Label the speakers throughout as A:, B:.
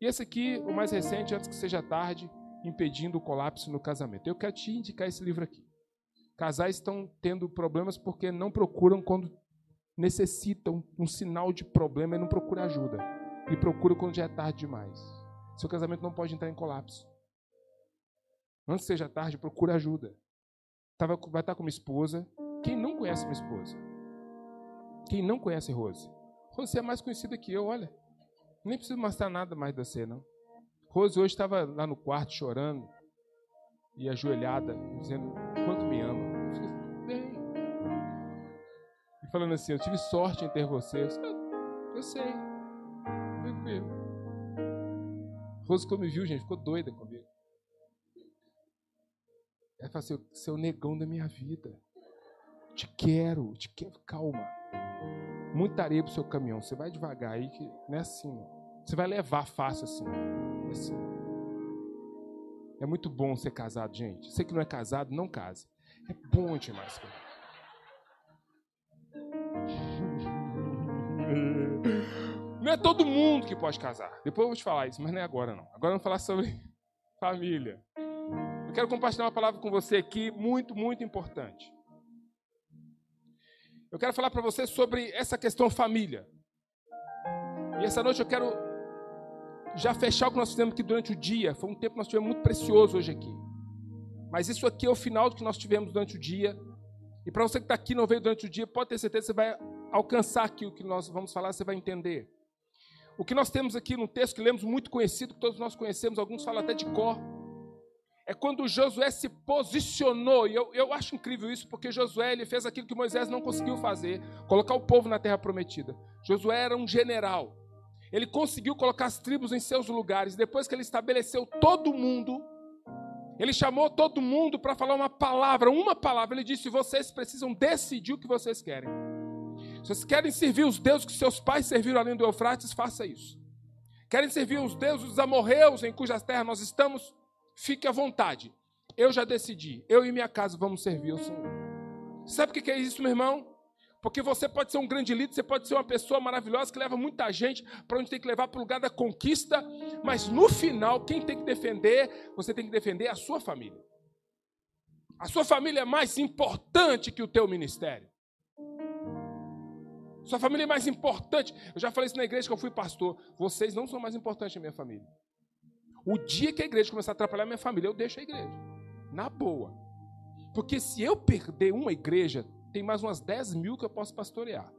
A: E esse aqui, o mais recente, antes que seja tarde, impedindo o colapso no casamento. Eu quero te indicar esse livro aqui. Casais estão tendo problemas porque não procuram quando necessitam um sinal de problema e não procuram ajuda. E procuram quando já é tarde demais. Seu casamento não pode entrar em colapso. Antes que seja tarde, procura ajuda. Vai estar com uma esposa. Quem não conhece minha esposa? Quem não conhece Rose? Rose é mais conhecida que eu, olha. Nem preciso mostrar nada mais de você, não. Rose hoje estava lá no quarto chorando e ajoelhada, dizendo quanto me ama. Eu fiquei, bem. E falando assim, eu tive sorte em ter você. Eu, disse, eu sei. Tranquilo. Rose, como me viu, gente, ficou doida comigo. Ela falou assim, o negão da minha vida. Te quero, te quero. Calma. Muita areia pro seu caminhão. Você vai devagar aí, que não é assim, não. Você vai levar fácil assim. assim. É muito bom ser casado, gente. Você que não é casado, não case. É bom demais. Não é todo mundo que pode casar. Depois eu vou te falar isso, mas não é agora não. Agora vou falar sobre família. Eu quero compartilhar uma palavra com você aqui muito, muito importante. Eu quero falar para você sobre essa questão família. E essa noite eu quero já fechar o que nós fizemos aqui durante o dia. Foi um tempo que nós tivemos muito precioso hoje aqui. Mas isso aqui é o final do que nós tivemos durante o dia. E para você que está aqui não veio durante o dia, pode ter certeza que você vai alcançar aqui o que nós vamos falar, você vai entender. O que nós temos aqui num texto que lemos muito conhecido, que todos nós conhecemos, alguns falam até de cor. É quando Josué se posicionou, e eu, eu acho incrível isso, porque Josué ele fez aquilo que Moisés não conseguiu fazer, colocar o povo na terra prometida. Josué era um general, ele conseguiu colocar as tribos em seus lugares. Depois que ele estabeleceu todo mundo, ele chamou todo mundo para falar uma palavra, uma palavra. Ele disse: vocês precisam decidir o que vocês querem. Se vocês querem servir os deuses que seus pais serviram além do Eufrates, faça isso. Querem servir os deuses dos amorreus em cujas terras nós estamos? Fique à vontade. Eu já decidi. Eu e minha casa vamos servir o Senhor. Sabe o que é isso, meu irmão? Porque você pode ser um grande líder, você pode ser uma pessoa maravilhosa que leva muita gente para onde tem que levar para o lugar da conquista, mas no final, quem tem que defender, você tem que defender a sua família. A sua família é mais importante que o teu ministério. Sua família é mais importante. Eu já falei isso na igreja que eu fui pastor. Vocês não são mais importantes que a minha família. O dia que a igreja começar a atrapalhar minha família, eu deixo a igreja. Na boa. Porque se eu perder uma igreja, tem mais umas 10 mil que eu posso pastorear.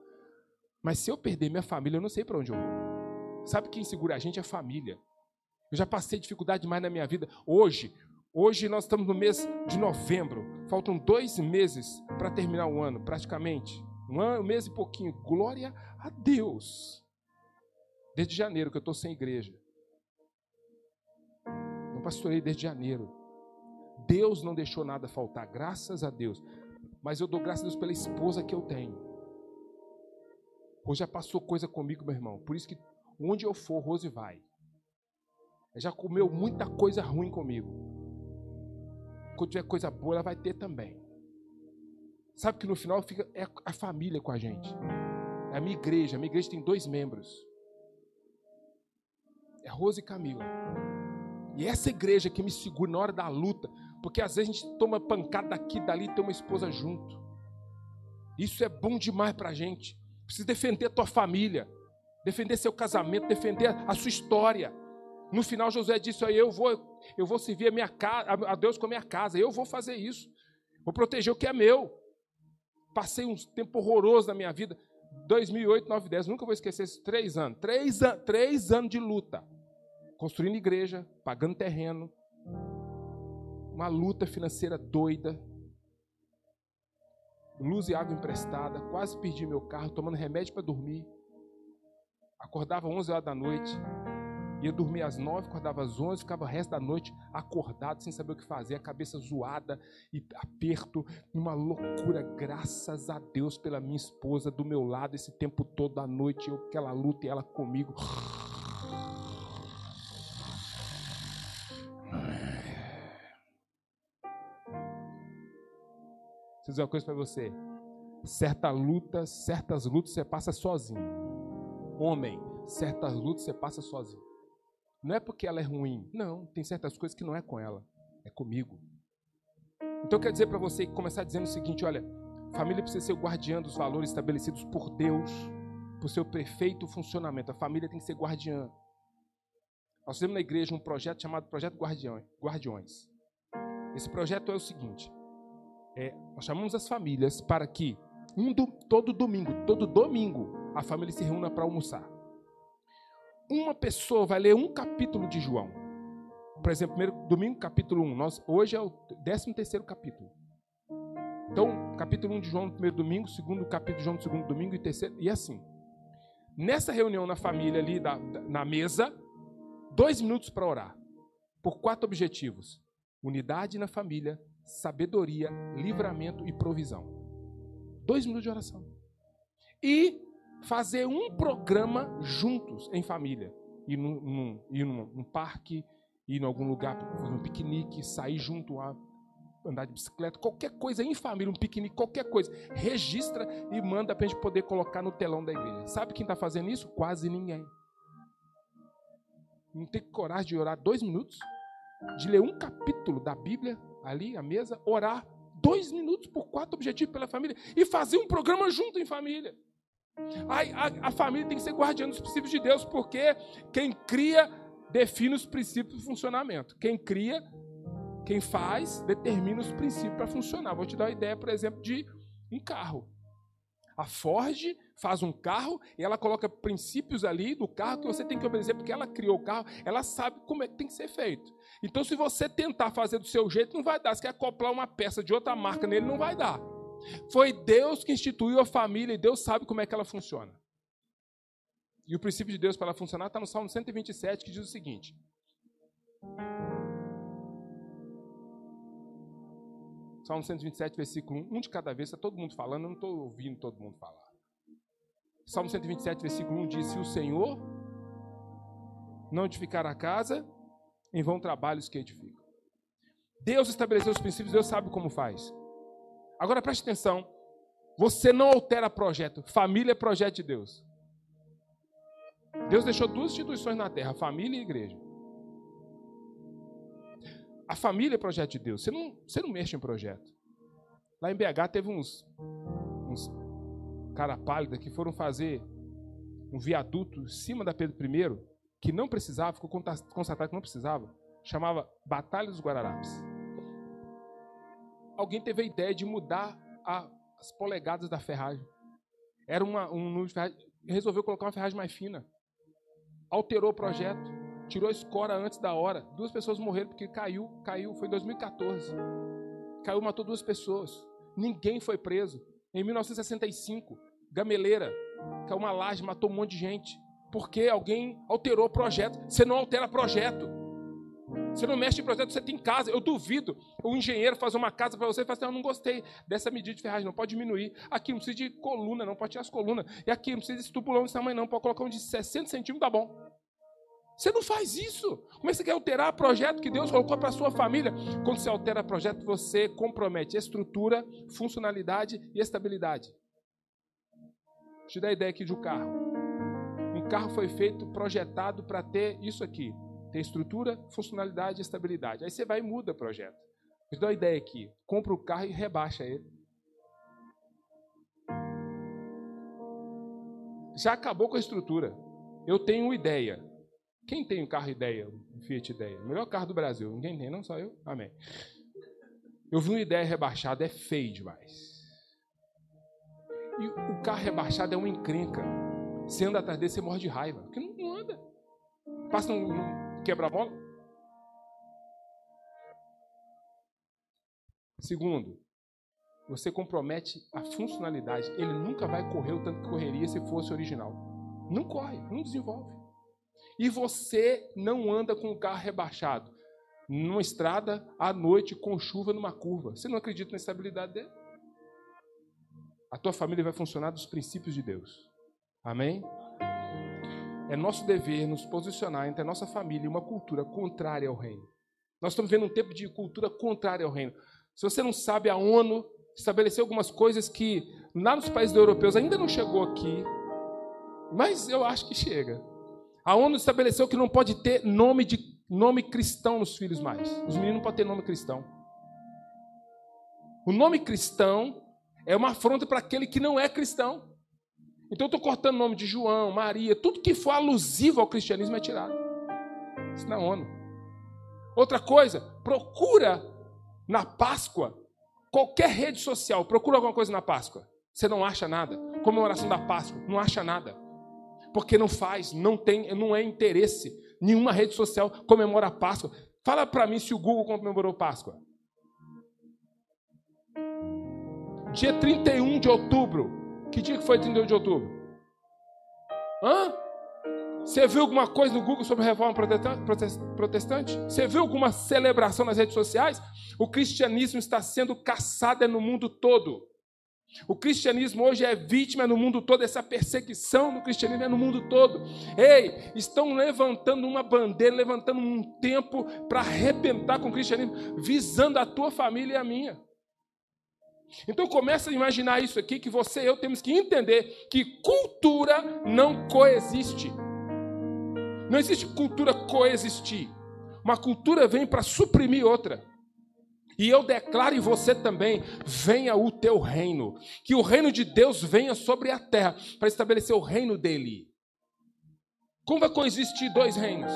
A: Mas se eu perder minha família, eu não sei para onde eu vou. Sabe quem segura a gente é a família. Eu já passei dificuldade demais na minha vida. Hoje, hoje nós estamos no mês de novembro. Faltam dois meses para terminar o ano, praticamente. Um, ano, um mês e pouquinho. Glória a Deus. Desde janeiro que eu estou sem igreja. Pastorei desde janeiro. Deus não deixou nada faltar, graças a Deus. Mas eu dou graças a Deus pela esposa que eu tenho. Hoje já passou coisa comigo, meu irmão. Por isso que onde eu for, Rose vai. Já comeu muita coisa ruim comigo. Quando tiver coisa boa, ela vai ter também. Sabe que no final fica é a família com a gente. É a minha igreja. A minha igreja tem dois membros. É Rose e Camila. E essa igreja que me segura na hora da luta, porque às vezes a gente toma pancada daqui dali e tem uma esposa junto. Isso é bom demais para a gente. Precisa defender a tua família, defender seu casamento, defender a sua história. No final, José disse: Eu vou, eu vou servir a, minha casa, a Deus com a minha casa, eu vou fazer isso. Vou proteger o que é meu. Passei um tempo horroroso na minha vida. 2008, 2009, 10, nunca vou esquecer esses três anos. Três, an três anos de luta. Construindo igreja, pagando terreno, uma luta financeira doida, luz e água emprestada, quase perdi meu carro, tomando remédio para dormir. Acordava 11 horas da noite. Ia dormir às nove, acordava às onze, ficava o resto da noite acordado, sem saber o que fazer, a cabeça zoada e aperto, uma loucura. Graças a Deus pela minha esposa do meu lado esse tempo todo da noite, eu aquela luta e ela comigo. Vou dizer uma coisa para você. Certa luta, certas lutas você passa sozinho. Homem, certas lutas você passa sozinho. Não é porque ela é ruim. Não, tem certas coisas que não é com ela, é comigo. Então eu quero dizer para você começar dizendo o seguinte: olha, família precisa ser o guardiã dos valores estabelecidos por Deus, por seu perfeito funcionamento. A família tem que ser guardiã. Nós temos na igreja um projeto chamado Projeto Guardiões. Esse projeto é o seguinte: é, nós chamamos as famílias para que um do, todo domingo, todo domingo, a família se reúna para almoçar uma pessoa vai ler um capítulo de João, por exemplo, primeiro domingo, capítulo 1, nós, hoje é o 13 terceiro capítulo. Então, capítulo 1 de João primeiro domingo, segundo capítulo de João segundo domingo e terceiro, e assim. Nessa reunião na família ali, da, da, na mesa, dois minutos para orar, por quatro objetivos: unidade na família, sabedoria, livramento e provisão. Dois minutos de oração. E fazer um programa juntos, em família. Ir num, num, ir num, num parque, ir em algum lugar para fazer um piquenique, sair junto a andar de bicicleta, qualquer coisa em família, um piquenique, qualquer coisa. Registra e manda para a gente poder colocar no telão da igreja. Sabe quem está fazendo isso? Quase ninguém. Não tem coragem de orar dois minutos, de ler um capítulo da Bíblia ali, à mesa, orar dois minutos por quatro objetivos pela família e fazer um programa junto em família. A, a, a família tem que ser guardiã dos princípios de Deus, porque quem cria define os princípios de funcionamento. Quem cria, quem faz, determina os princípios para funcionar. Vou te dar uma ideia, por exemplo, de um carro. A Ford faz um carro e ela coloca princípios ali do carro que você tem que obedecer, porque ela criou o carro, ela sabe como é que tem que ser feito. Então, se você tentar fazer do seu jeito, não vai dar. Se quer acoplar uma peça de outra marca nele, não vai dar. Foi Deus que instituiu a família e Deus sabe como é que ela funciona. E o princípio de Deus para ela funcionar está no Salmo 127, que diz o seguinte: Salmo 127, versículo 1, um de cada vez, está todo mundo falando, eu não estou ouvindo todo mundo falar. Salmo 127, versículo 1 diz: Se o Senhor não edificar a casa, em vão trabalhos que edificam. Deus estabeleceu os princípios, Deus sabe como faz. Agora preste atenção. Você não altera projeto. Família é projeto de Deus. Deus deixou duas instituições na terra: família e igreja. A família é projeto de Deus. Você não, você não mexe em projeto. Lá em BH teve uns, uns cara pálida que foram fazer um viaduto em cima da Pedro I, que não precisava, ficou constatado que não precisava. Chamava Batalha dos Guararapes alguém teve a ideia de mudar a, as polegadas da ferragem. Era uma, um número de ferragem, resolveu colocar uma ferragem mais fina. Alterou o projeto, tirou a escora antes da hora. Duas pessoas morreram porque caiu, caiu, foi em 2014. Caiu, matou duas pessoas. Ninguém foi preso. Em 1965, Gameleira, caiu uma laje, matou um monte de gente. Porque alguém alterou o projeto. Você não altera projeto. Você não mexe em projeto, você tem casa. Eu duvido o engenheiro fazer uma casa para você e falar assim: eu não gostei dessa medida de ferragem, não pode diminuir. Aqui não precisa de coluna, não pode tirar as colunas. E aqui não precisa de tubulão desse tamanho, não. Pode colocar um de 60 centímetros, tá bom. Você não faz isso. Como é que você quer alterar o projeto que Deus colocou para a sua família? Quando você altera o projeto, você compromete estrutura, funcionalidade e estabilidade. Te dar a ideia aqui de um carro. Um carro foi feito, projetado para ter isso aqui. Tem estrutura, funcionalidade e estabilidade. Aí você vai e muda o projeto. Eu dou uma ideia aqui. Compra o carro e rebaixa ele. Já acabou com a estrutura. Eu tenho uma ideia. Quem tem um carro ideia? Um Fiat Ideia. melhor carro do Brasil. Ninguém tem, não? Só eu? Amém. Eu vi uma ideia rebaixada, é feio demais. E o carro rebaixado é uma encrenca. Você anda atrás dele, você morre de raiva. Porque não, não anda. Passa um, quebra-mola? Segundo, você compromete a funcionalidade. Ele nunca vai correr o tanto que correria se fosse original. Não corre, não desenvolve. E você não anda com o carro rebaixado numa estrada à noite com chuva numa curva. Você não acredita na estabilidade dele? A tua família vai funcionar dos princípios de Deus. Amém? É nosso dever nos posicionar entre a nossa família e uma cultura contrária ao reino. Nós estamos vendo um tempo de cultura contrária ao reino. Se você não sabe, a ONU estabeleceu algumas coisas que lá nos países europeus ainda não chegou aqui, mas eu acho que chega. A ONU estabeleceu que não pode ter nome de nome cristão nos filhos mais. Os meninos não podem ter nome cristão. O nome cristão é uma afronta para aquele que não é cristão. Então eu estou cortando o nome de João, Maria, tudo que for alusivo ao cristianismo é tirado. Isso na ONU. Outra coisa, procura na Páscoa, qualquer rede social, procura alguma coisa na Páscoa. Você não acha nada. Comemoração da Páscoa, não acha nada. Porque não faz, não tem, não é interesse. Nenhuma rede social comemora a Páscoa. Fala para mim se o Google comemorou Páscoa. Dia 31 de outubro. Que dia que foi 31 de outubro? Hã? Você viu alguma coisa no Google sobre reforma protestante? Você viu alguma celebração nas redes sociais? O cristianismo está sendo caçado no mundo todo. O cristianismo hoje é vítima no mundo todo, essa perseguição do cristianismo é no mundo todo. Ei, estão levantando uma bandeira, levantando um tempo para arrebentar com o cristianismo, visando a tua família e a minha. Então começa a imaginar isso aqui, que você e eu temos que entender que cultura não coexiste. Não existe cultura coexistir. Uma cultura vem para suprimir outra. E eu declaro em você também: venha o teu reino. Que o reino de Deus venha sobre a terra para estabelecer o reino dele. Como vai coexistir dois reinos?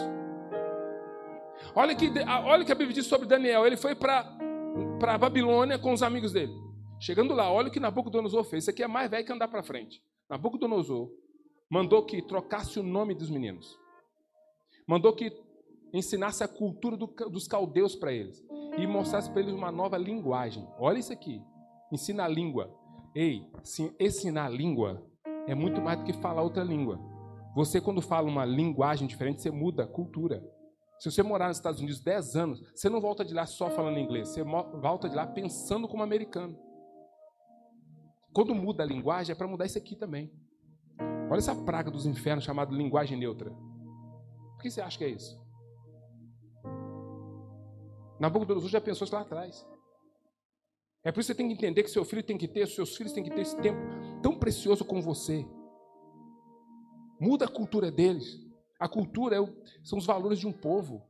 A: Olha que, olha que a Bíblia diz sobre Daniel. Ele foi para a Babilônia com os amigos dele. Chegando lá, olha o que Nabucodonosor fez. Isso aqui é mais velho que andar para frente. Nabucodonosor mandou que trocasse o nome dos meninos. Mandou que ensinasse a cultura do, dos caldeus para eles e mostrasse para eles uma nova linguagem. Olha isso aqui. Ensina a língua. Ei, sim, ensinar a língua é muito mais do que falar outra língua. Você, quando fala uma linguagem diferente, você muda a cultura. Se você morar nos Estados Unidos 10 anos, você não volta de lá só falando inglês, você volta de lá pensando como americano. Quando muda a linguagem, é para mudar isso aqui também. Olha essa praga dos infernos chamada linguagem neutra. Por que você acha que é isso? Nabucodonosor já pensou isso lá atrás. É por isso que você tem que entender que seu filho tem que ter, seus filhos têm que ter esse tempo tão precioso com você. Muda a cultura deles. A cultura é o, são os valores de um povo.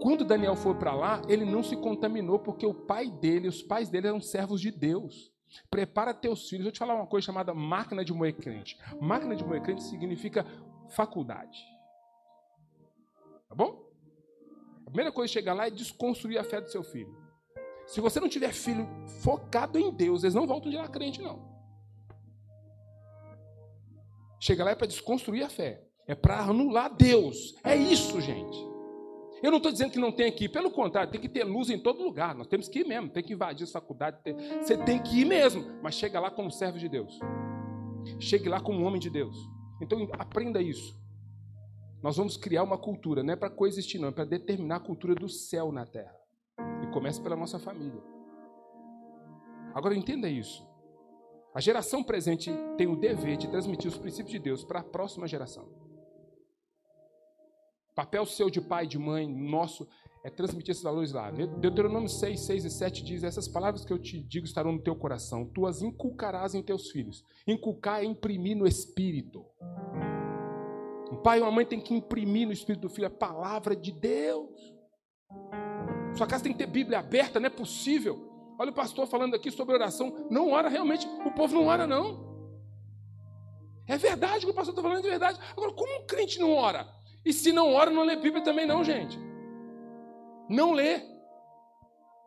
A: Quando Daniel foi para lá, ele não se contaminou porque o pai dele, os pais dele eram servos de Deus. Prepara teus filhos. Eu te falar uma coisa chamada máquina de moer crente. Máquina de moer crente significa faculdade. Tá bom? primeira coisa que chegar lá é desconstruir a fé do seu filho. Se você não tiver filho focado em Deus, eles não voltam de lá crente, não. Chega lá é para desconstruir a fé. É para anular Deus. É isso, gente. Eu não estou dizendo que não tem ir, pelo contrário, tem que ter luz em todo lugar. Nós temos que ir mesmo, tem que invadir as faculdades. Você tem que ir mesmo, mas chega lá como servo de Deus. Chegue lá como homem de Deus. Então aprenda isso. Nós vamos criar uma cultura, não é para coexistir, não, é para determinar a cultura do céu na terra. E começa pela nossa família. Agora entenda isso. A geração presente tem o dever de transmitir os princípios de Deus para a próxima geração. Papel seu de pai, de mãe, nosso, é transmitir esses valores lá. Deuteronômio 6, 6 e 7 diz: Essas palavras que eu te digo estarão no teu coração, tu as inculcarás em teus filhos. Inculcar é imprimir no espírito. Um pai e uma mãe tem que imprimir no espírito do filho a palavra de Deus. Sua casa tem que ter Bíblia aberta, não é possível. Olha o pastor falando aqui sobre oração. Não ora realmente, o povo não ora, não. É verdade o que o pastor está falando, é verdade. Agora, como um crente não ora? E se não ora, não lê Bíblia também, não, gente. Não lê.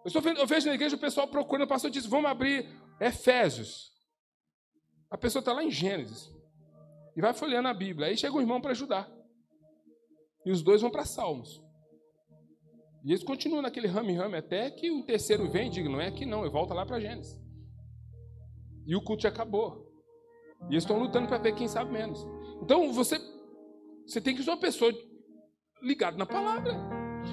A: Eu, vendo, eu vejo na igreja o pessoal procurando, o pastor diz: vamos abrir Efésios. A pessoa está lá em Gênesis e vai folheando a Bíblia. Aí chega um irmão para ajudar. E os dois vão para Salmos. E eles continuam naquele rame-rame até que o terceiro vem e diga, não é aqui não, e volta lá para Gênesis. E o culto já acabou. E eles estão lutando para ver quem sabe menos. Então você, você tem que ser uma pessoa ligado na palavra.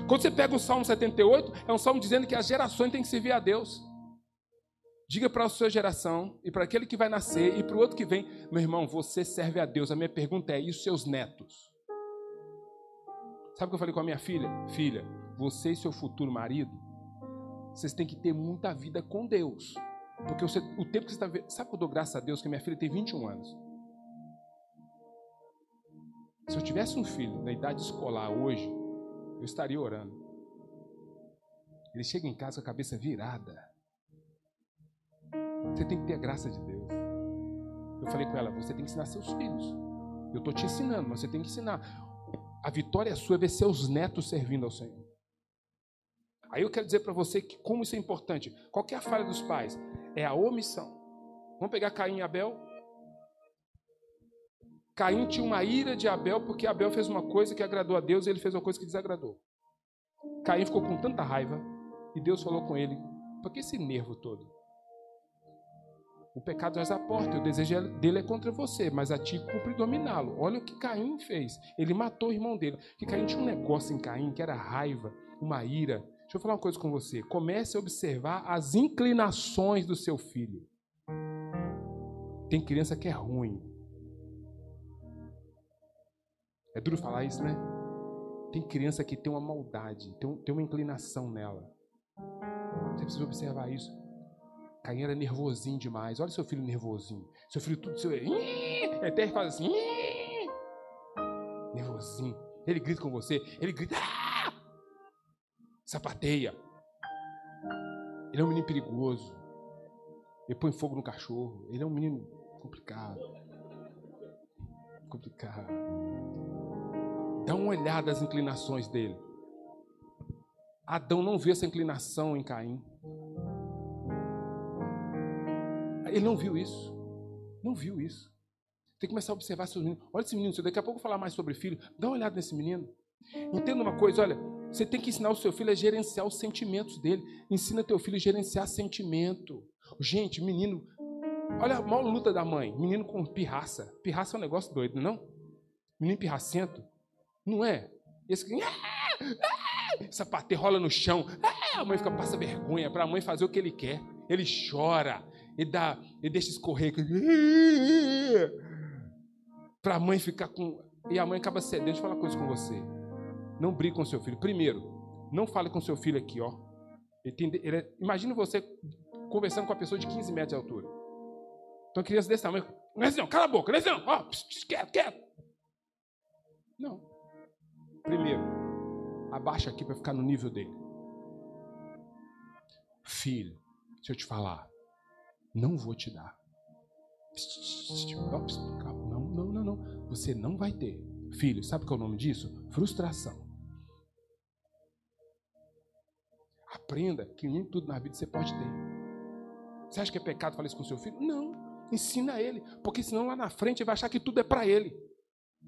A: Quando você pega o Salmo 78, é um salmo dizendo que as gerações têm que servir a Deus. Diga para a sua geração e para aquele que vai nascer e para o outro que vem, meu irmão, você serve a Deus. A minha pergunta é: e os seus netos? Sabe o que eu falei com a minha filha? Filha, você e seu futuro marido, vocês têm que ter muita vida com Deus. Porque você, o tempo que você está. Sabe que eu dou graças a Deus que minha filha tem 21 anos? Se eu tivesse um filho na idade escolar hoje, eu estaria orando. Ele chega em casa com a cabeça virada. Você tem que ter a graça de Deus. Eu falei com ela: você tem que ensinar seus filhos. Eu estou te ensinando, mas você tem que ensinar. A vitória é sua é ver seus netos servindo ao Senhor. Aí eu quero dizer para você que como isso é importante. Qual é a falha dos pais? É a omissão. Vamos pegar Caim e Abel? Caim tinha uma ira de Abel porque Abel fez uma coisa que agradou a Deus e ele fez uma coisa que desagradou. Caim ficou com tanta raiva e Deus falou com ele: por que esse nervo todo? O pecado é a porta, o desejo dele é contra você, mas a ti cumpre dominá-lo. Olha o que Caim fez. Ele matou o irmão dele. Que Caim tinha um negócio em Caim que era raiva, uma ira. Deixa eu falar uma coisa com você. Comece a observar as inclinações do seu filho. Tem criança que é ruim. É duro falar isso, né? Tem criança que tem uma maldade, tem, tem uma inclinação nela. Você precisa observar isso. Caim era nervosinho demais. Olha seu filho nervosinho. Seu filho tudo seu. Ele até faz assim. Nervosinho. Ele grita com você. Ele grita. Ah! Sapateia. Ele é um menino perigoso. Ele põe fogo no cachorro. Ele é um menino complicado. Complicado. Dá uma olhada nas inclinações dele. Adão não viu essa inclinação em Caim. Ele não viu isso. Não viu isso. Tem que começar a observar seus meninos. Olha esse menino, daqui a pouco eu vou falar mais sobre filho. Dá uma olhada nesse menino. Entenda uma coisa, olha, você tem que ensinar o seu filho a gerenciar os sentimentos dele. Ensina teu filho a gerenciar sentimento. Gente, menino, olha a maior luta da mãe. Menino com pirraça. Pirraça é um negócio doido, não? É menino pirracento. Não é? Esse que. Sapateia rola no chão. A mãe fica passa vergonha para a mãe fazer o que ele quer. Ele chora, ele, dá, ele deixa escorrer. Para a mãe ficar com. E a mãe acaba cedendo. Deixa eu falar coisa com você. Não brigue com seu filho. Primeiro, não fale com seu filho aqui, ó. Ele ele é, imagina você conversando com uma pessoa de 15 metros de altura. Então, criança desse tamanho. Lezinho, cala a boca, Lezinho, ó, quieto, quieto. Não. Primeiro, abaixa aqui para ficar no nível dele. Filho, se eu te falar, não vou te dar. Não, não, não, não. Você não vai ter. Filho, sabe qual é o nome disso? Frustração. Aprenda que nem tudo na vida você pode ter. Você acha que é pecado falar isso com seu filho? Não. Ensina ele. Porque senão lá na frente ele vai achar que tudo é para ele.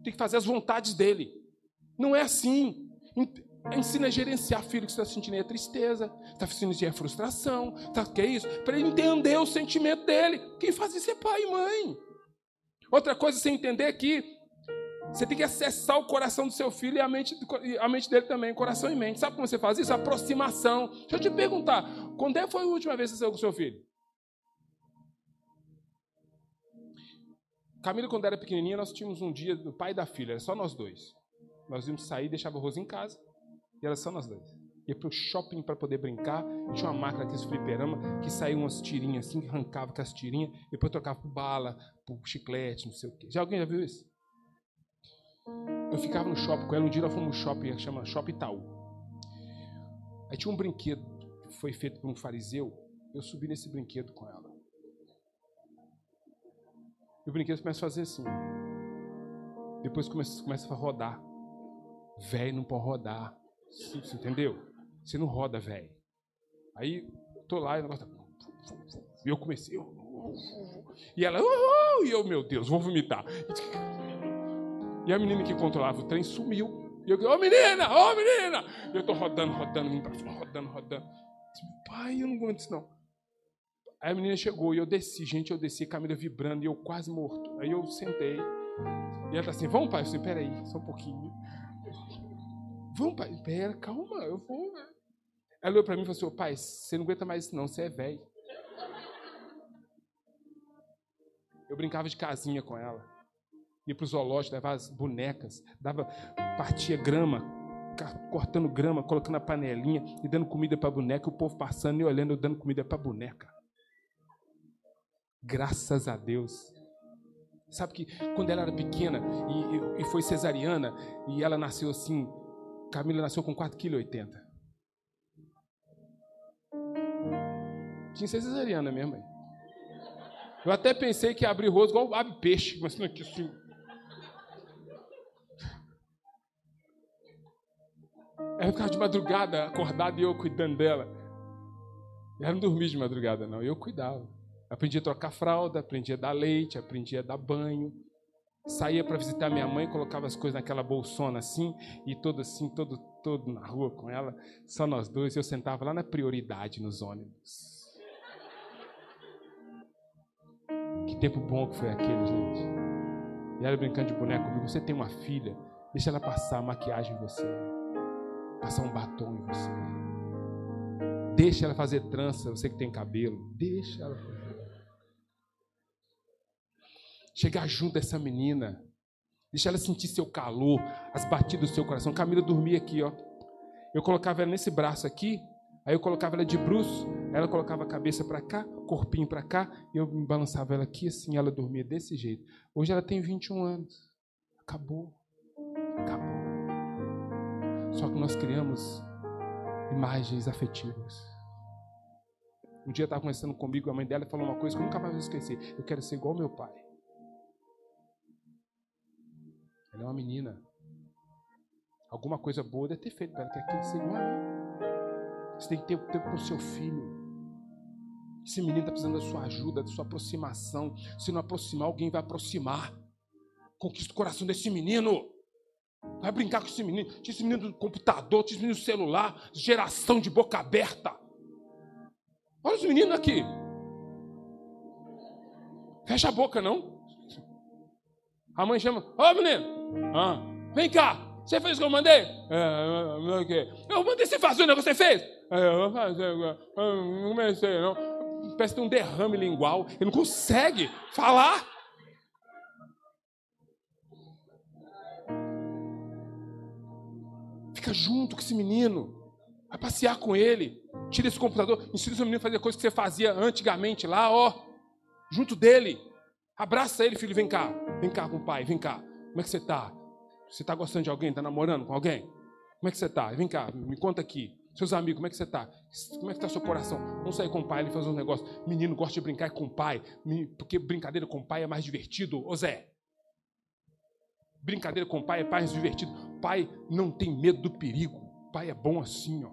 A: Tem que fazer as vontades dele. Não é assim. Ensina a gerenciar filho que está sentindo a tristeza, está sentindo a frustração, tá, que é isso? Para ele entender o sentimento dele. Quem faz isso é pai e mãe. Outra coisa você entender que você tem que acessar o coração do seu filho e a mente, a mente dele também, coração e mente. Sabe como você faz isso? Aproximação. Deixa eu te perguntar, quando é foi a última vez que você saiu com seu filho? Camila, quando era pequenininha, nós tínhamos um dia do pai e da filha, era só nós dois. Nós íamos sair, deixava o Rosa em casa, e era só nós dois. Ia para o shopping para poder brincar. Tinha uma máquina aqui, esse fliperama, que saía umas tirinhas assim, arrancava com as tirinhas, depois trocava por bala, por chiclete, não sei o quê. Já alguém já viu isso? Eu ficava no shopping com ela. Um dia ela foi no shopping, chama Shopping Itaú. Aí tinha um brinquedo que foi feito por um fariseu. Eu subi nesse brinquedo com ela. E o brinquedo começa a fazer assim. Depois começa, começa a rodar. Velho não pode rodar. Você entendeu? Você não roda, velho. Aí, tô lá e o negócio. Tá e eu comecei. E ela. E eu, meu Deus, vou vomitar. E a menina que controlava o trem sumiu. E eu, ô oh, menina, ô oh, menina! E eu tô rodando, rodando, rodando, rodando. Pai, eu não aguento isso não. Aí a menina chegou e eu desci, gente, eu desci, Camila vibrando e eu quase morto. Aí eu sentei. E ela tá assim, vamos pai? Eu falei, peraí, só um pouquinho. Vamos, pai. Pera, calma, eu vou. Ela olhou para mim e falou assim: pai, você não aguenta mais isso, não, você é velho. Eu brincava de casinha com ela. Ia para o zoológico, levava as bonecas, dava, partia grama, cortando grama, colocando a panelinha e dando comida para a boneca, o povo passando e olhando, eu dando comida para a boneca. Graças a Deus. Sabe que quando ela era pequena e, e foi cesariana, e ela nasceu assim, Camila nasceu com 4,80 kg. Tinha cesariana mesmo. Eu até pensei que ia abrir rosto igual abre peixe, mas não é que assim. Ela ficava de madrugada acordada e eu cuidando dela. Ela não dormia de madrugada, não. Eu cuidava. Aprendi a trocar fralda, aprendi a dar leite, aprendi a dar banho. Saía para visitar minha mãe, colocava as coisas naquela bolsona assim, e todo assim, todo, todo na rua com ela, só nós dois. Eu sentava lá na prioridade nos ônibus. Que tempo bom que foi aquele, gente. E ela brincando de boneco comigo. Você tem uma filha, deixa ela passar maquiagem em você, passar um batom em você. Deixa ela fazer trança, você que tem cabelo. Deixa ela fazer. Chegar junto dessa menina. Deixa ela sentir seu calor, as batidas do seu coração. Camila dormia aqui, ó. Eu colocava ela nesse braço aqui, aí eu colocava ela de bruço, ela colocava a cabeça para cá, corpinho para cá, e eu me balançava ela aqui assim, ela dormia desse jeito. Hoje ela tem 21 anos. Acabou. Acabou. Só que nós criamos imagens afetivas. Um dia estava conversando comigo, a mãe dela falou uma coisa que eu nunca mais vou esquecer. Eu quero ser igual ao meu pai. Ela é uma menina. Alguma coisa boa deve ter feito para ela, quer ser igual a mim. Você tem que ter tempo com o seu filho. Esse menino está precisando da sua ajuda, da sua aproximação. Se não aproximar, alguém vai aproximar. Conquista o coração desse menino. Vai brincar com esse menino. Tinha esse menino do computador, tinha esse menino do celular, geração de boca aberta. Olha os meninos aqui. Fecha a boca, não. A mãe chama, ô menino, ah, vem cá, você fez o que eu mandei? É, eu mandei você fazer o negócio que você fez? É, eu vou fazer, eu não comecei não. Parece que tem um derrame lingual, ele não consegue falar. Fica junto com esse menino. Vai passear com ele. Tira esse computador. Ensina seu menino a fazer coisas que você fazia antigamente lá, ó. Junto dele. Abraça ele, filho. Vem cá. Vem cá com o pai. Vem cá. Como é que você está? Você está gostando de alguém? Está namorando com alguém? Como é que você está? Vem cá. Me conta aqui. Seus amigos, como é que você está? Como é que está seu coração? Vamos sair com o pai e fazer um negócio. Menino gosta de brincar com o pai, porque brincadeira com o pai é mais divertido. Ô Zé, brincadeira com o pai é mais divertido. Pai não tem medo do perigo. Pai é bom assim, ó.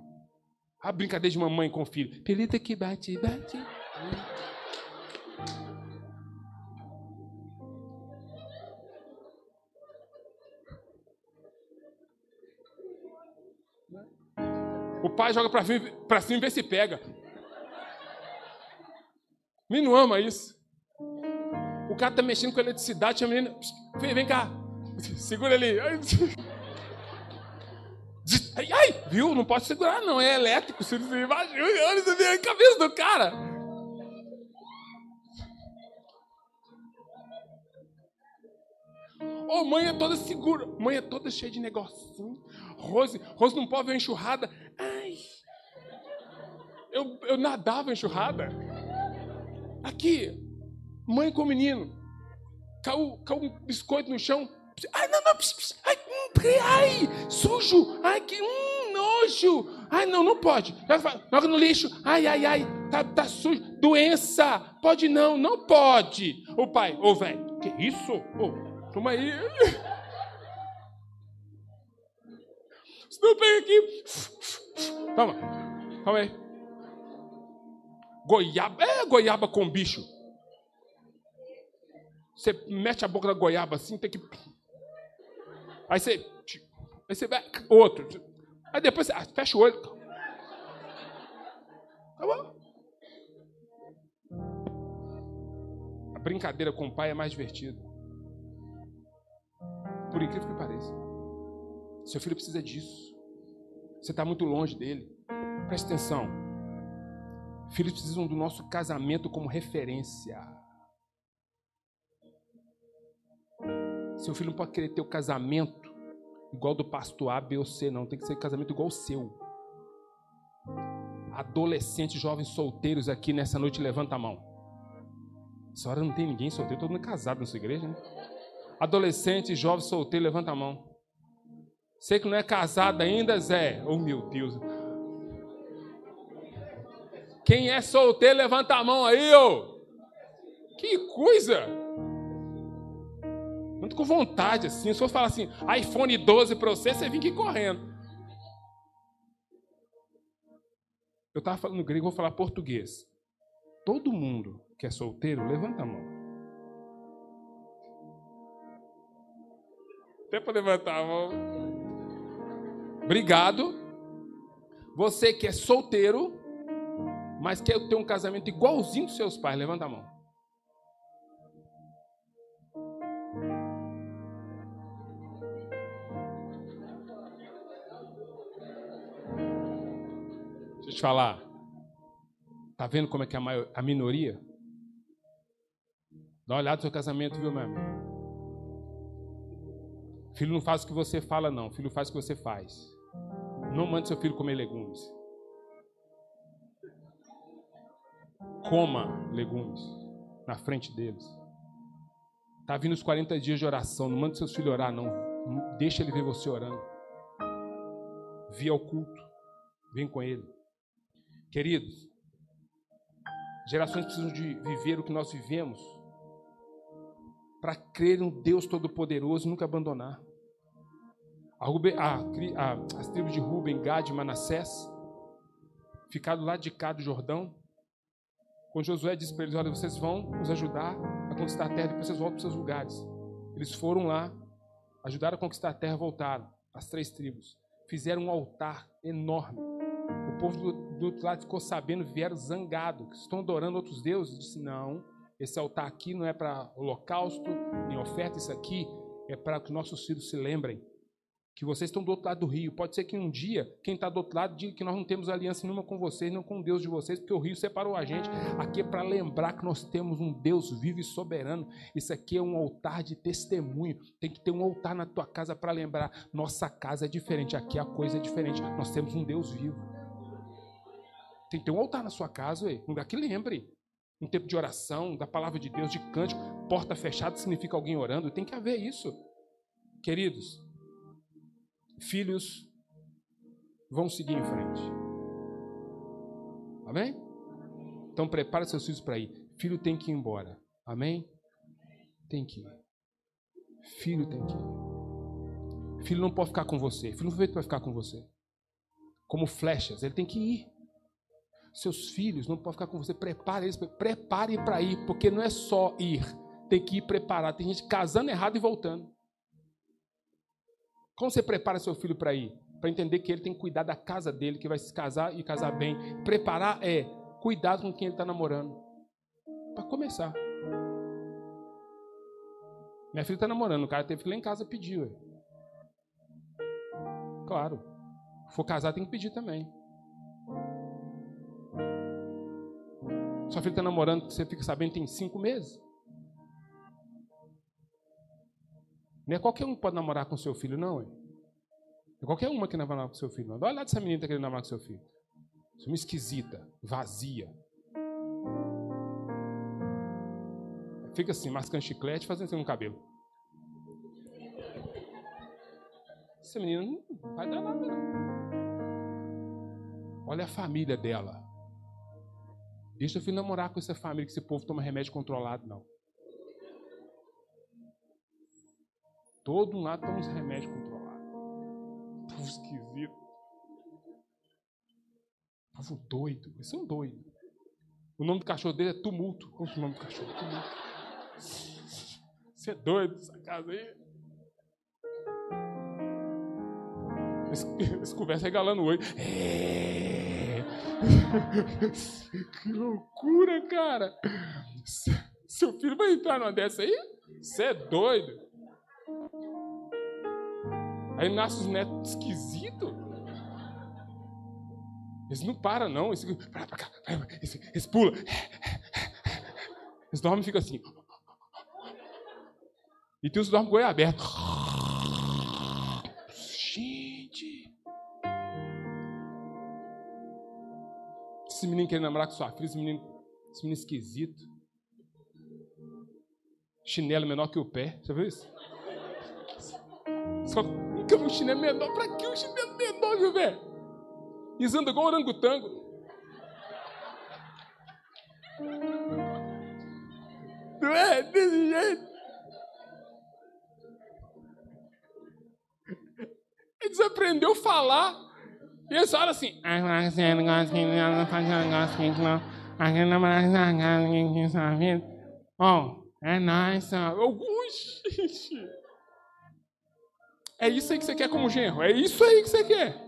A: A brincadeira de mamãe com o filho. Pelita que bate, bate. O pai joga para cima e vê se pega. Menino ama isso. O cara tá mexendo com a eletricidade, a menina. Vem, vem cá. Segura ali. Ai, ai, viu? Não pode segurar, não. É elétrico. Você imagina, olha você vê a cabeça do cara. Oh, mãe é toda segura. Mãe é toda cheia de negocinho. Rose, Rose não pode ver enxurrada. Ai. Eu, eu nadava enxurrada. Aqui, mãe com o menino. Caiu, caiu um biscoito no chão. Ai, não, não. Ai, ai sujo. Ai, que hum, nojo. Ai, não, não pode. Joga no lixo. Ai, ai, ai. Tá, tá sujo. Doença. Pode não, não pode. O pai, ô, velho, que isso? Ô, toma aí. Não pega aqui. Toma. Toma aí. Goiaba. É goiaba com bicho. Você mete a boca da goiaba assim, tem que. Aí você. Aí você vai. Outro. Aí depois você. Ah, fecha o olho. Tá bom. A brincadeira com o pai é mais divertida. Por incrível que pareça. Seu filho precisa disso. Você está muito longe dele. Preste atenção. Filhos precisam do nosso casamento como referência. Seu filho não pode querer ter o casamento igual do pastor A, B ou C, não. Tem que ser casamento igual o seu. Adolescentes, jovens solteiros aqui nessa noite, levanta a mão. Essa hora não tem ninguém solteiro, todo mundo casado nessa igreja, né? Adolescente, jovem, solteiro, levanta a mão. Sei que não é casado ainda, Zé. Oh, meu Deus. Quem é solteiro, levanta a mão aí, ô. Que coisa! Muito com vontade, assim. Se eu falar assim, iPhone 12 para você, você vem aqui correndo. Eu estava falando grego, vou falar português. Todo mundo que é solteiro, levanta a mão. Até para levantar a mão. Obrigado. Você que é solteiro, mas quer ter um casamento igualzinho dos seus pais, levanta a mão. Deixa eu te falar. Tá vendo como é que é a minoria? Dá uma olhada no seu casamento, viu, meu amigo? Filho não faz o que você fala, não. Filho faz o que você faz. Não mande seu filho comer legumes. Coma legumes na frente deles. Tá vindo os 40 dias de oração. Não mande seus filhos orar, não. Deixa ele ver você orando. Via o culto. Vem com ele. Queridos, gerações precisam de viver o que nós vivemos para crer um Deus Todo-Poderoso e nunca abandonar. A Ruben, a, a, as tribos de Ruben, Gad e Manassés ficaram lá de cá do Jordão. Quando Josué disse para eles: Olha, vocês vão nos ajudar a conquistar a terra, depois vocês voltam para os seus lugares. Eles foram lá, ajudaram a conquistar a terra, voltaram. As três tribos fizeram um altar enorme. O povo do, do outro lado ficou sabendo, vieram zangado, estão adorando outros deuses. Disse: Não, esse altar aqui não é para holocausto, nem oferta, isso aqui é para que nossos filhos se lembrem que vocês estão do outro lado do rio. Pode ser que um dia, quem está do outro lado, diga que nós não temos aliança nenhuma com vocês, não com o Deus de vocês, porque o rio separou a gente. Aqui é para lembrar que nós temos um Deus vivo e soberano. Isso aqui é um altar de testemunho. Tem que ter um altar na tua casa para lembrar: nossa casa é diferente, aqui a coisa é diferente. Nós temos um Deus vivo. Tem que ter um altar na sua casa, ué, um lugar que lembre um tempo de oração, da palavra de Deus, de cântico, porta fechada significa alguém orando, tem que haver isso. Queridos, filhos vão seguir em frente. Amém? Então prepare seus filhos para ir. Filho tem que ir embora. Amém? Tem que ir. Filho tem que ir. Filho não pode ficar com você. Filho não foi para ficar com você. Como flechas, ele tem que ir. Seus filhos não podem ficar com você. Prepare eles, prepare para ir, porque não é só ir, tem que ir preparado. Tem gente casando errado e voltando. Como você prepara seu filho para ir? Para entender que ele tem que cuidar da casa dele, que vai se casar e casar bem. Preparar é cuidado com quem ele está namorando. Para começar. Minha filha está namorando, o cara teve que ir lá em casa pedir. Ué. Claro. For casar, tem que pedir também. Sua filha está namorando, você fica sabendo, tem cinco meses. Não é qualquer um que pode namorar com seu filho, não. É, é qualquer uma que namora com seu filho. Não. Olha lá dessa menina que está querendo namorar com seu filho. Isso é uma esquisita, vazia. Fica assim, mascando chiclete, fazendo assim no cabelo. Essa menina não vai dar nada, não. Olha a família dela. Deixa eu filho namorar com essa família que esse povo toma remédio controlado, não. Todo um lado toma uns remédios controlados. Povo esquisito. Povo doido. Eles são doidos. O nome do cachorro dele é tumulto. Qual é o nome do cachorro? Tumulto. Você é doido essa casa aí? Eles conversam regalando o olho. É. que loucura, cara. Seu filho vai entrar numa dessa aí? Você é doido. Aí nasce os netos esquisitos. Eles não param, não. Eles, pra, pulam. Eles dormem e ficam assim. E tem os que dormem com o olho aberto. Esse menino querendo namorar com sua filha, esse menino, esse menino esquisito. Chinelo menor que o pé. Você viu isso? Só que um chinelo menor. Pra que um chinelo menor, viu, velho? Eles andam igual orangotango. Não é desse jeito. Eles aprenderam a falar. E eles falam assim. Oh, é nice. Oxi. É isso aí que você quer como genro. É isso aí que você quer.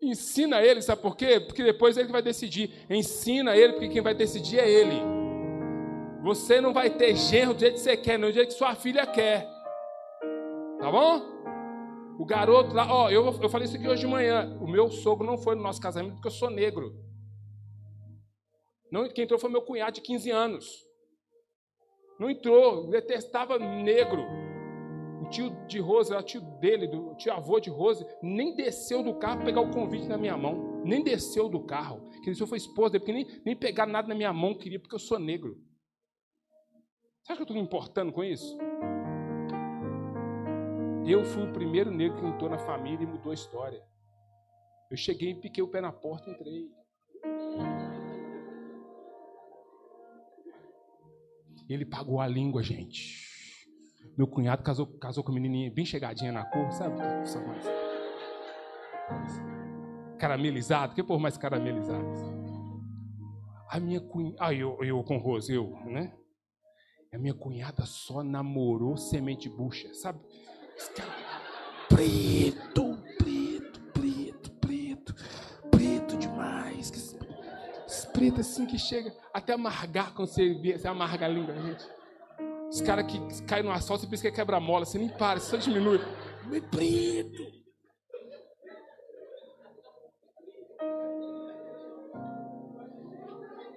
A: Ensina ele, sabe por quê? Porque depois ele vai decidir. Ensina ele, porque quem vai decidir é ele. Você não vai ter genro do jeito que você quer, não do jeito que sua filha quer. Tá bom? O garoto lá, ó, eu, eu falei isso aqui hoje de manhã. O meu sogro não foi no nosso casamento porque eu sou negro. Não, quem entrou foi meu cunhado de 15 anos. Não entrou, detestava negro tio de Rose, o tio dele, do tio avô de Rose, nem desceu do carro para pegar o convite na minha mão. Nem desceu do carro. Que se eu for esposa, porque nem, nem pegar nada na minha mão queria, porque eu sou negro. Acha que eu estou me importando com isso? Eu fui o primeiro negro que entrou na família e mudou a história. Eu cheguei, piquei o pé na porta e entrei. Ele pagou a língua, gente. Meu cunhado casou, casou com menininha bem chegadinha na cor, sabe? Só mais. Caramelizado, que por mais caramelizado? A minha cunhada. Ah, eu, eu com Rose, eu, né? A minha cunhada só namorou semente bucha, sabe? Preto, preto, preto, preto, preto demais. Preto assim que chega até amargar quando você vê, você amarga a língua, gente. Os caras que caem no asfalto, você pensa que é quebra-mola, você nem para, você só diminui. Meu preto.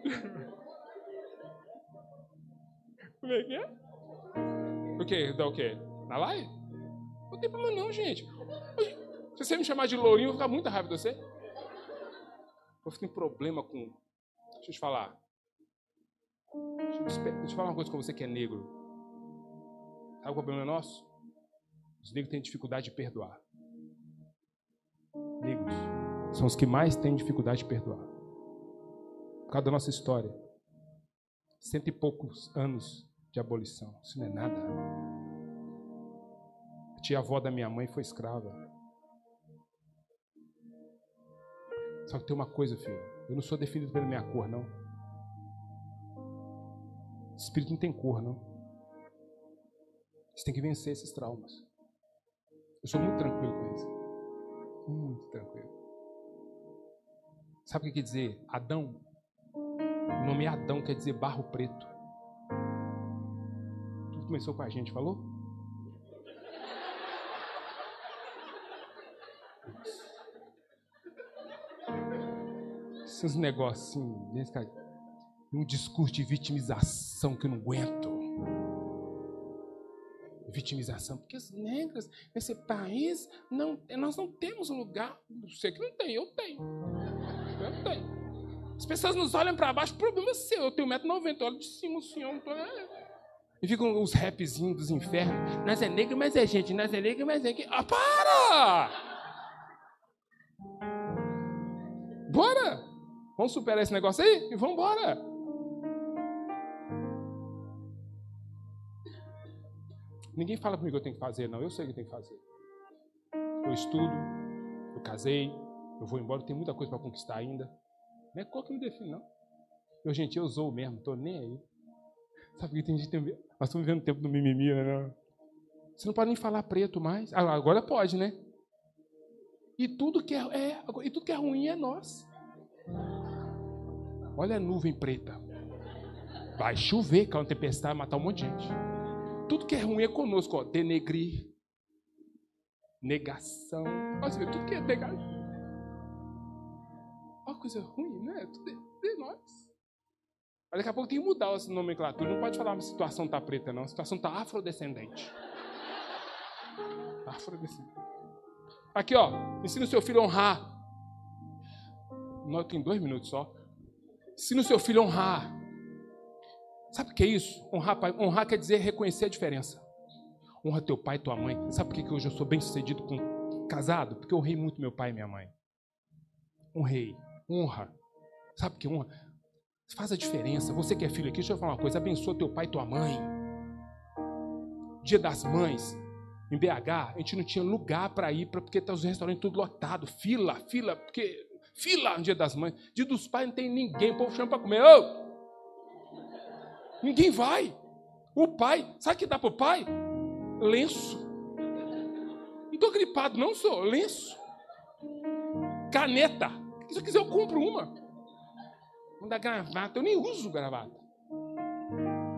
A: Como é que é? O quê? Dá o quê? Na live? Não tem problema não, gente. Se você me chamar de lourinho, eu vou ficar muito raiva de você. Eu fico em problema com... Deixa eu te falar. Deixa eu te falar uma coisa com você que é negro. Sabe o problema nosso? Os negros têm dificuldade de perdoar. Negros são os que mais têm dificuldade de perdoar. Por causa da nossa história. Cento e poucos anos de abolição. Isso não é nada. A tia-avó da minha mãe foi escrava. Só que tem uma coisa, filho. Eu não sou definido pela minha cor, não. Espírito não tem cor, não. Você tem que vencer esses traumas. Eu sou muito tranquilo com isso. Muito tranquilo. Sabe o que quer dizer? Adão. O nome Adão quer dizer barro preto. Tudo começou com a gente, falou? Negócios assim, um discurso de vitimização que eu não aguento vitimização, porque os negros nesse país não, nós não temos lugar. Você que não tem, eu tenho. Eu tenho. As pessoas nos olham para baixo, problema é seu. Eu tenho 1,90m, olho de cima, o senhor não tô... É. E ficam os rapzinhos dos infernos. Nós é negro, mas é gente. Nós é negro, mas é que. Ah, para! Vamos superar esse negócio aí e vamos embora. Ninguém fala para mim o que eu tenho que fazer, não. Eu sei o que eu tenho que fazer. Eu estudo, eu casei, eu vou embora, tenho muita coisa para conquistar ainda. Não é qual que me define, não. Eu, gente, eu sou mesmo, estou nem aí. Sabe que tem gente. Nós estamos vivendo o tempo do mimimi, né? Você não pode nem falar preto mais. Ah, agora pode, né? E tudo que é, é, e tudo que é ruim é nós. Olha a nuvem preta. Vai chover, que é uma tempestade, matar um monte de gente. Tudo que é ruim é conosco, ó. Denegrir. negação. Olha, você vê, tudo que é negativo. Olha coisa ruim, né? Tudo é de nós. Mas daqui a pouco tem que mudar essa nomenclatura. Não pode falar uma situação tá preta, não. A situação tá afrodescendente. Afrodescendente. Aqui, ó. Ensina o seu filho a honrar. Nós tem dois minutos só. Ensina o seu filho honrar. Sabe o que é isso? Honrar, pai, honrar quer dizer reconhecer a diferença. Honra teu pai e tua mãe. Sabe por que hoje eu sou bem sucedido com casado? Porque eu honrei muito meu pai e minha mãe. Honrei. Honra. Sabe o que honra? Faz a diferença. Você que é filho aqui, deixa eu falar uma coisa. Abençoa teu pai e tua mãe. Dia das mães. Em BH, a gente não tinha lugar para ir, porque tá os restaurantes tudo lotado. Fila, fila, porque. Fila no dia das mães. Dia dos pais não tem ninguém. O povo chama para comer. Ninguém vai. O pai, sabe o que dá para o pai? Lenço. Não estou gripado, não sou. Lenço. Caneta. Se eu quiser, eu compro uma. Não dá gravata. Eu nem uso gravata.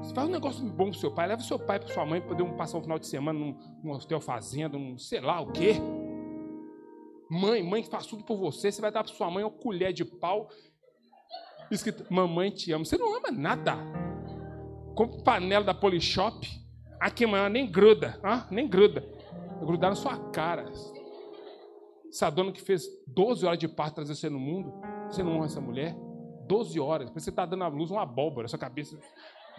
A: Você faz um negócio bom pro seu pai, leva seu pai para sua mãe para poder passar um final de semana num, num hotel fazenda, num sei lá o quê. Mãe, mãe que faz tudo por você, você vai dar para sua mãe uma colher de pau escrito: Mamãe te ama. Você não ama nada compra panela da Polishop, aqui amanhã nem gruda, ah, nem gruda. Grudar na sua cara. Essa dona que fez 12 horas de parto trazer você no mundo, você não honra essa mulher? 12 horas, você está dando à luz uma abóbora, sua cabeça.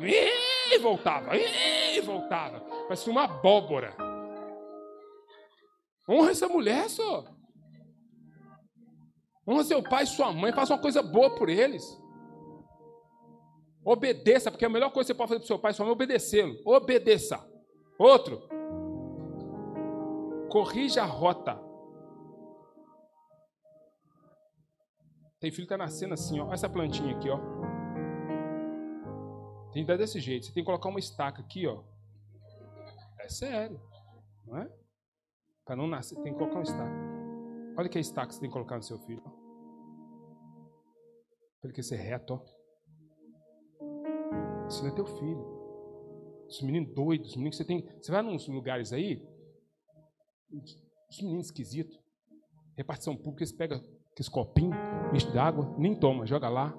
A: E voltava, e voltava. Parece uma abóbora. Honra essa mulher, só. Honra seu pai e sua mãe, faça uma coisa boa por eles. Obedeça, porque a melhor coisa que você pode fazer para seu pai é obedecê-lo. Obedeça. Outro. Corrija a rota. Tem filho que está nascendo assim, ó. Olha essa plantinha aqui, ó. Tem que dar desse jeito. Você tem que colocar uma estaca aqui, ó. É sério. Não é? Para não nascer, tem que colocar uma estaca. Olha que estaca você tem que colocar no seu filho. Ele que ser reto, ó. Ensina teu filho. Os meninos doidos, os meninos que você tem. Você vai nos lugares aí, os meninos esquisitos. Repartição pública, eles pegam aqueles copinhos, enche d'água, nem toma, joga lá,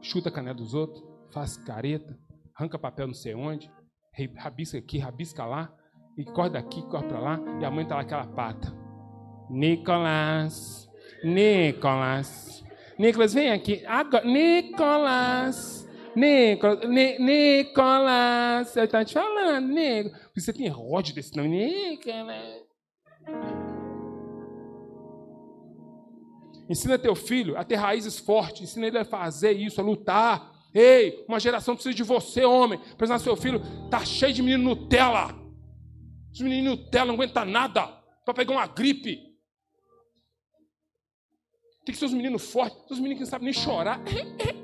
A: chuta a canela dos outros, faz careta, arranca papel não sei onde, rabisca aqui, rabisca lá, e corre daqui, corre para lá, e a mãe tá lá aquela pata. Nicolas, Nicolas, Nicolas, vem aqui. Agora, Nicolas. Nicolas, Nicolas, eu estou te falando, Nicolas. Você tem ódio desse nome, Nicolas. Ensina teu filho a ter raízes fortes, ensina ele a fazer isso, a lutar. Ei, uma geração precisa de você, homem. Para seu filho, tá cheio de menino Nutella. Os meninos Nutella não aguentam nada para pegar uma gripe. Tem que ser os meninos fortes, os meninos que não sabem nem chorar.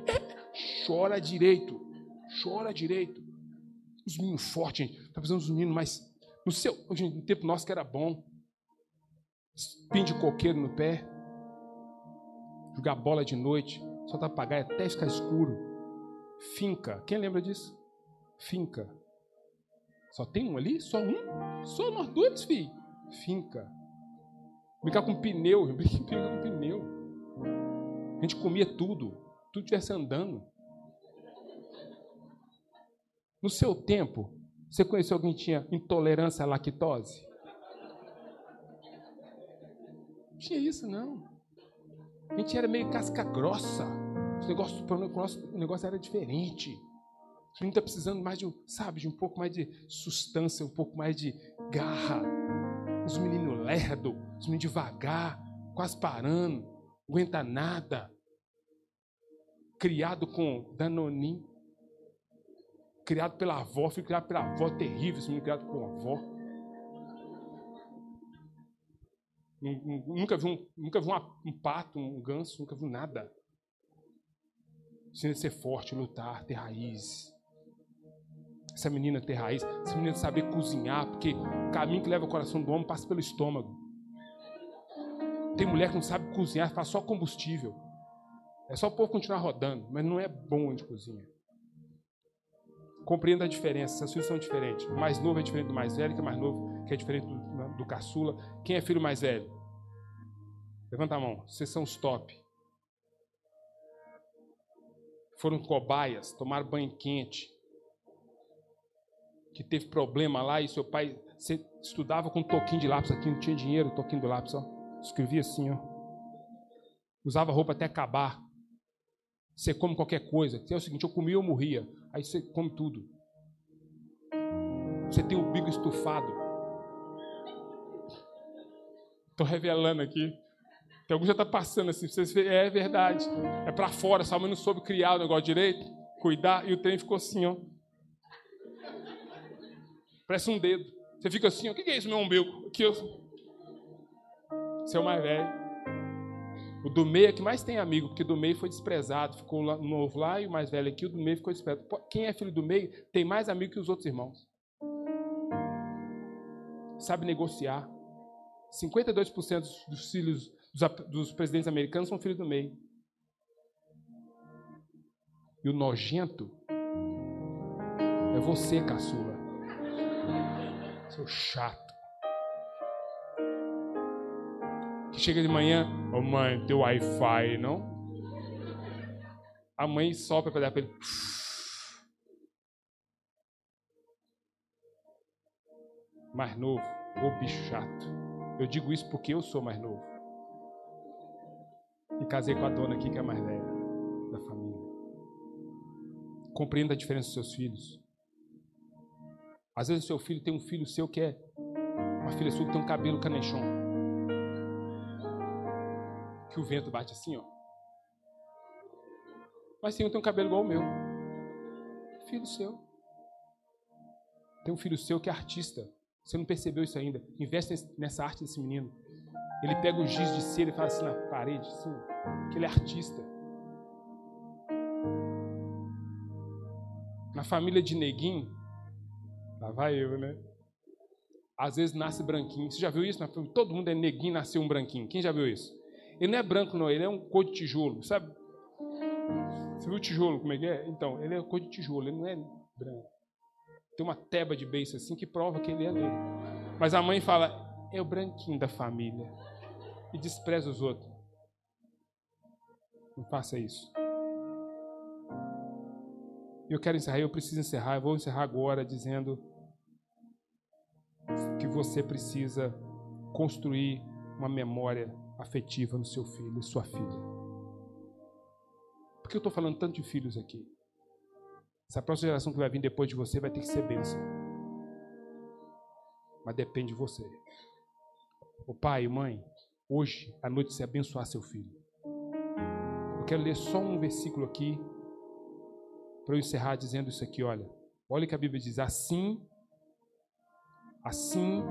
A: Chora direito. Chora direito. Os meninos fortes, gente. Está precisando dos meninos mais. No seu. no tempo nosso que era bom. Espinho de coqueiro no pé. Jogar bola de noite. Só tá apagar até ficar escuro. Finca. Quem lembra disso? Finca. Só tem um ali? Só um? Só nós dois, filho. Finca. Brincar com pneu. Brincar com pneu. A gente comia tudo tudo estivesse andando. No seu tempo, você conheceu alguém que tinha intolerância à lactose? Não tinha isso, não. A gente era meio casca grossa. O negócio, o negócio era diferente. A gente está precisando mais de, sabe, de um pouco mais de sustância, um pouco mais de garra. Os meninos lerdo, os meninos devagar, quase parando, aguenta nada criado com Danonim, criado pela avó, fui criado pela avó terrível, esse menino criado a avó. Nunca vi, um, nunca vi um pato, um ganso, nunca vi nada. Precisa ser forte, lutar, ter raiz. Essa menina ter raiz, essa menina saber cozinhar, porque o caminho que leva o coração do homem passa pelo estômago. Tem mulher que não sabe cozinhar, faz só combustível. É só o povo continuar rodando, mas não é bom de cozinha. Compreenda a diferença, seus filhos são diferentes. O mais novo é diferente do mais velho, que é mais novo que é diferente do, do caçula. Quem é filho mais velho? Levanta a mão. Vocês são os top. Foram cobaias, tomaram banho quente. Que teve problema lá e seu pai você estudava com um toquinho de lápis aqui, não tinha dinheiro, toquinho de lápis, ó. Escrevia assim, ó. Usava roupa até acabar. Você come qualquer coisa. É o seguinte, eu comia ou morria. Aí você come tudo. Você tem o bico estufado. Estou revelando aqui. Tem algum já está passando assim. Vocês é verdade. É para fora. Mãe não soube criar o negócio direito, cuidar, e o trem ficou assim, ó. Parece um dedo. Você fica assim, ó. O que é isso, meu umbigo? Aqui, ó. O mais velho. O do meio é que mais tem amigo, porque do meio foi desprezado, ficou lá, novo lá e o mais velho aqui, o do meio ficou desprezado. Quem é filho do meio tem mais amigo que os outros irmãos. Sabe negociar. 52% dos filhos dos, dos presidentes americanos são filhos do meio. E o nojento é você, caçula. Seu chato. Que chega de manhã, ô oh, mãe, teu Wi-Fi, não? A mãe sopra para dar para ele. Mais novo, ô bicho chato. Eu digo isso porque eu sou mais novo. E casei com a dona aqui que é mais velha da família. Compreenda a diferença dos seus filhos. Às vezes o seu filho tem um filho seu que é uma filha sua que tem um cabelo canechão que o vento bate assim, ó. Mas um tem um cabelo igual o meu. Filho seu. Tem um filho seu que é artista. Você não percebeu isso ainda. Investe nessa arte desse menino. Ele pega o giz de cera e faz assim na parede, assim, que ele é artista. Na família de neguinho, lá vai eu, né? Às vezes nasce branquinho. Você já viu isso? Todo mundo é neguinho, nasceu um branquinho. Quem já viu isso? Ele não é branco, não, ele é um cor de tijolo, sabe? Você viu o tijolo, como é que é? Então, ele é cor de tijolo, ele não é branco. Tem uma teba de beiço assim que prova que ele é negro. Mas a mãe fala, é o branquinho da família. E despreza os outros. Não faça isso. Eu quero encerrar, eu preciso encerrar, eu vou encerrar agora dizendo que você precisa construir uma memória afetiva no seu filho e sua filha. Por que eu estou falando tanto de filhos aqui? Essa próxima geração que vai vir depois de você vai ter que ser bênção. Mas depende de você. O pai e mãe, hoje à noite você abençoar seu filho. Eu quero ler só um versículo aqui para eu encerrar dizendo isso aqui, olha. Olha que a Bíblia diz: assim, assim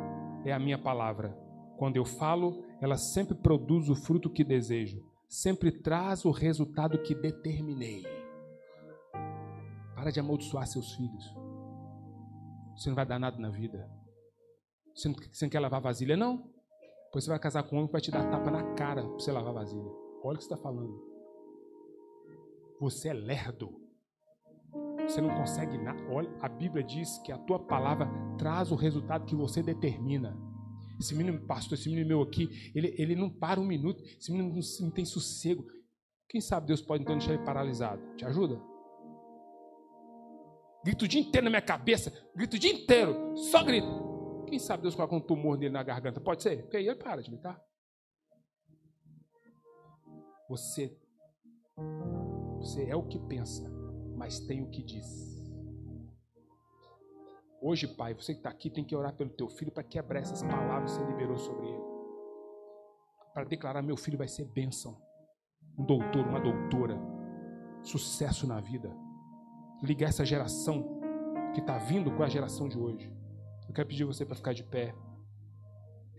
A: é a minha palavra. Quando eu falo, ela sempre produz o fruto que desejo, sempre traz o resultado que determinei. Para de amaldiçoar seus filhos. Você não vai dar nada na vida. Você não, você não quer lavar vasilha, não? Pois você vai casar com um homem que vai te dar tapa na cara para você lavar vasilha. Olha o que você está falando. Você é lerdo. Você não consegue nada. Olha, a Bíblia diz que a tua palavra traz o resultado que você determina. Esse menino, pastor, esse menino meu aqui, ele, ele não para um minuto, esse menino não, não tem sossego. Quem sabe Deus pode então deixar ele paralisado? Te ajuda? Grito o dia inteiro na minha cabeça, grito o dia inteiro, só grito. Quem sabe Deus coloca um tumor nele na garganta? Pode ser? Porque aí ele para de gritar. Você, você é o que pensa, mas tem o que diz. Hoje, Pai, você que está aqui tem que orar pelo teu filho para quebrar essas palavras que você liberou sobre ele. Para declarar: meu filho vai ser bênção. Um doutor, uma doutora. Sucesso na vida. Ligar essa geração que está vindo com a geração de hoje. Eu quero pedir você para ficar de pé.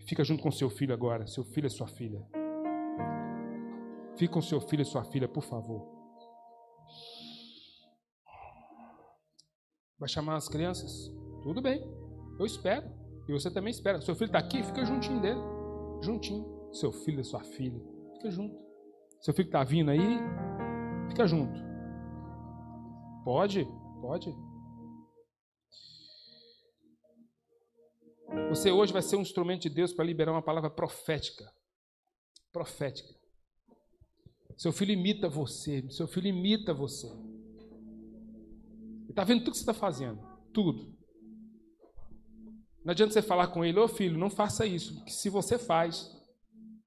A: Fica junto com seu filho agora. Seu filho e sua filha. Fica com seu filho e sua filha, por favor. Vai chamar as crianças? Tudo bem, eu espero. E você também espera. Seu filho está aqui, fica juntinho dele. Juntinho. Seu filho e sua filha. Fica junto. Seu filho está vindo aí, fica junto. Pode? Pode. Você hoje vai ser um instrumento de Deus para liberar uma palavra profética. Profética. Seu filho imita você, seu filho imita você. Ele está vendo tudo que você está fazendo. Tudo. Não adianta você falar com ele, ô oh, filho, não faça isso, porque se você faz,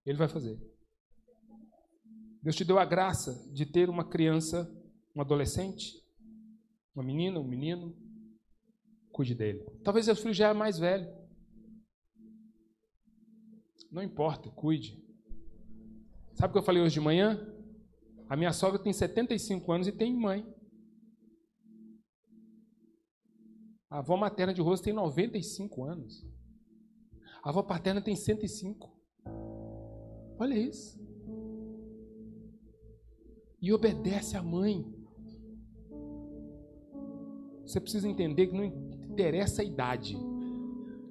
A: ele vai fazer. Deus te deu a graça de ter uma criança, um adolescente, uma menina, um menino, cuide dele. Talvez seu filho já é mais velho. Não importa, cuide. Sabe o que eu falei hoje de manhã? A minha sogra tem 75 anos e tem mãe. A avó materna de Rosa tem 95 anos. A avó paterna tem 105. Olha isso. E obedece à mãe. Você precisa entender que não interessa a idade.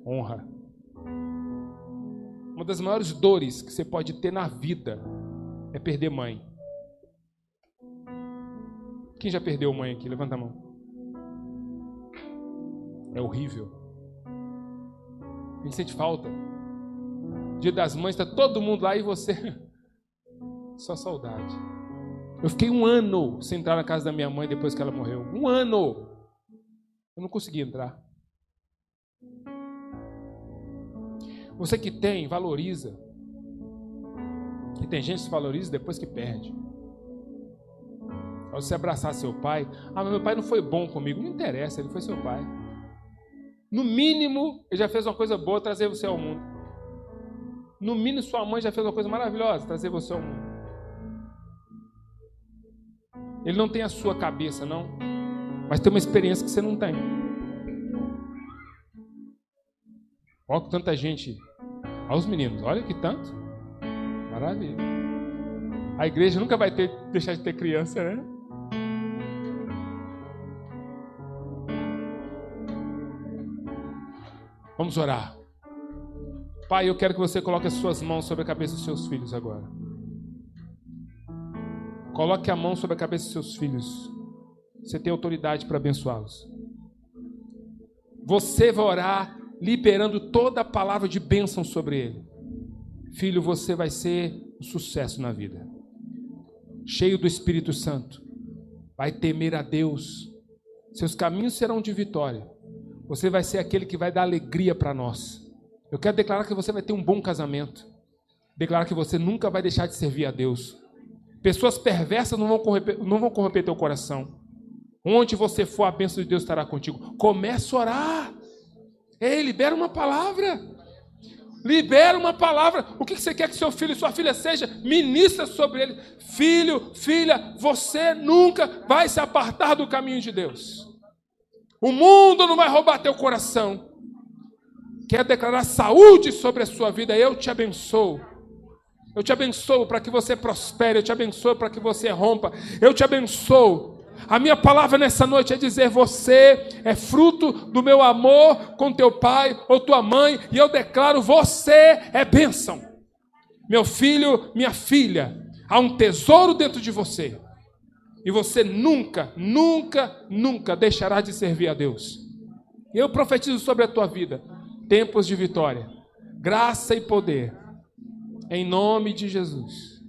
A: Honra. Uma das maiores dores que você pode ter na vida é perder mãe. Quem já perdeu mãe aqui? Levanta a mão. É horrível. A gente sente falta. Dia das mães, está todo mundo lá e você. Só saudade. Eu fiquei um ano sem entrar na casa da minha mãe depois que ela morreu. Um ano. Eu não consegui entrar. Você que tem, valoriza. E tem gente que valoriza depois que perde. Ao você abraçar seu pai, ah, meu pai não foi bom comigo. Não interessa, ele foi seu pai. No mínimo, ele já fez uma coisa boa, trazer você ao mundo. No mínimo, sua mãe já fez uma coisa maravilhosa, trazer você ao mundo. Ele não tem a sua cabeça, não. Mas tem uma experiência que você não tem. Olha que tanta gente. Olha os meninos, olha que tanto. Maravilha. A igreja nunca vai ter, deixar de ter criança, né? Vamos orar. Pai, eu quero que você coloque as suas mãos sobre a cabeça dos seus filhos agora. Coloque a mão sobre a cabeça dos seus filhos. Você tem autoridade para abençoá-los. Você vai orar liberando toda a palavra de bênção sobre ele. Filho, você vai ser um sucesso na vida. Cheio do Espírito Santo. Vai temer a Deus. Seus caminhos serão de vitória você vai ser aquele que vai dar alegria para nós. Eu quero declarar que você vai ter um bom casamento. Declarar que você nunca vai deixar de servir a Deus. Pessoas perversas não vão corromper, não vão corromper teu coração. Onde você for, a bênção de Deus estará contigo. Comece a orar. Ei, libera uma palavra. Libera uma palavra. O que você quer que seu filho e sua filha seja? Ministra sobre ele. Filho, filha, você nunca vai se apartar do caminho de Deus. O mundo não vai roubar teu coração. Quer declarar saúde sobre a sua vida? Eu te abençoo. Eu te abençoo para que você prospere. Eu te abençoo para que você rompa. Eu te abençoo. A minha palavra nessa noite é dizer: você é fruto do meu amor com teu pai ou tua mãe, e eu declaro: você é bênção. Meu filho, minha filha, há um tesouro dentro de você. E você nunca, nunca, nunca deixará de servir a Deus. Eu profetizo sobre a tua vida tempos de vitória, graça e poder, em nome de Jesus.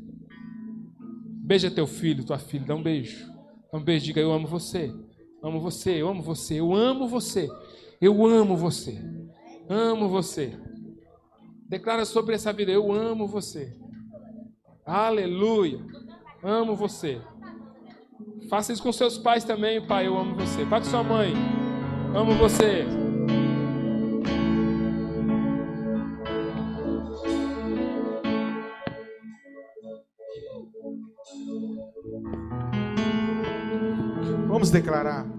A: Beija teu filho, tua filha, dá um beijo. Dá um beijo, diga: Eu amo você, amo você, eu amo você, eu amo você, eu amo você, amo você. Declara sobre essa vida: Eu amo você. Aleluia, amo você. Faça isso com seus pais também, pai. Eu amo você. Fala com sua mãe. Amo você.
B: Vamos declarar.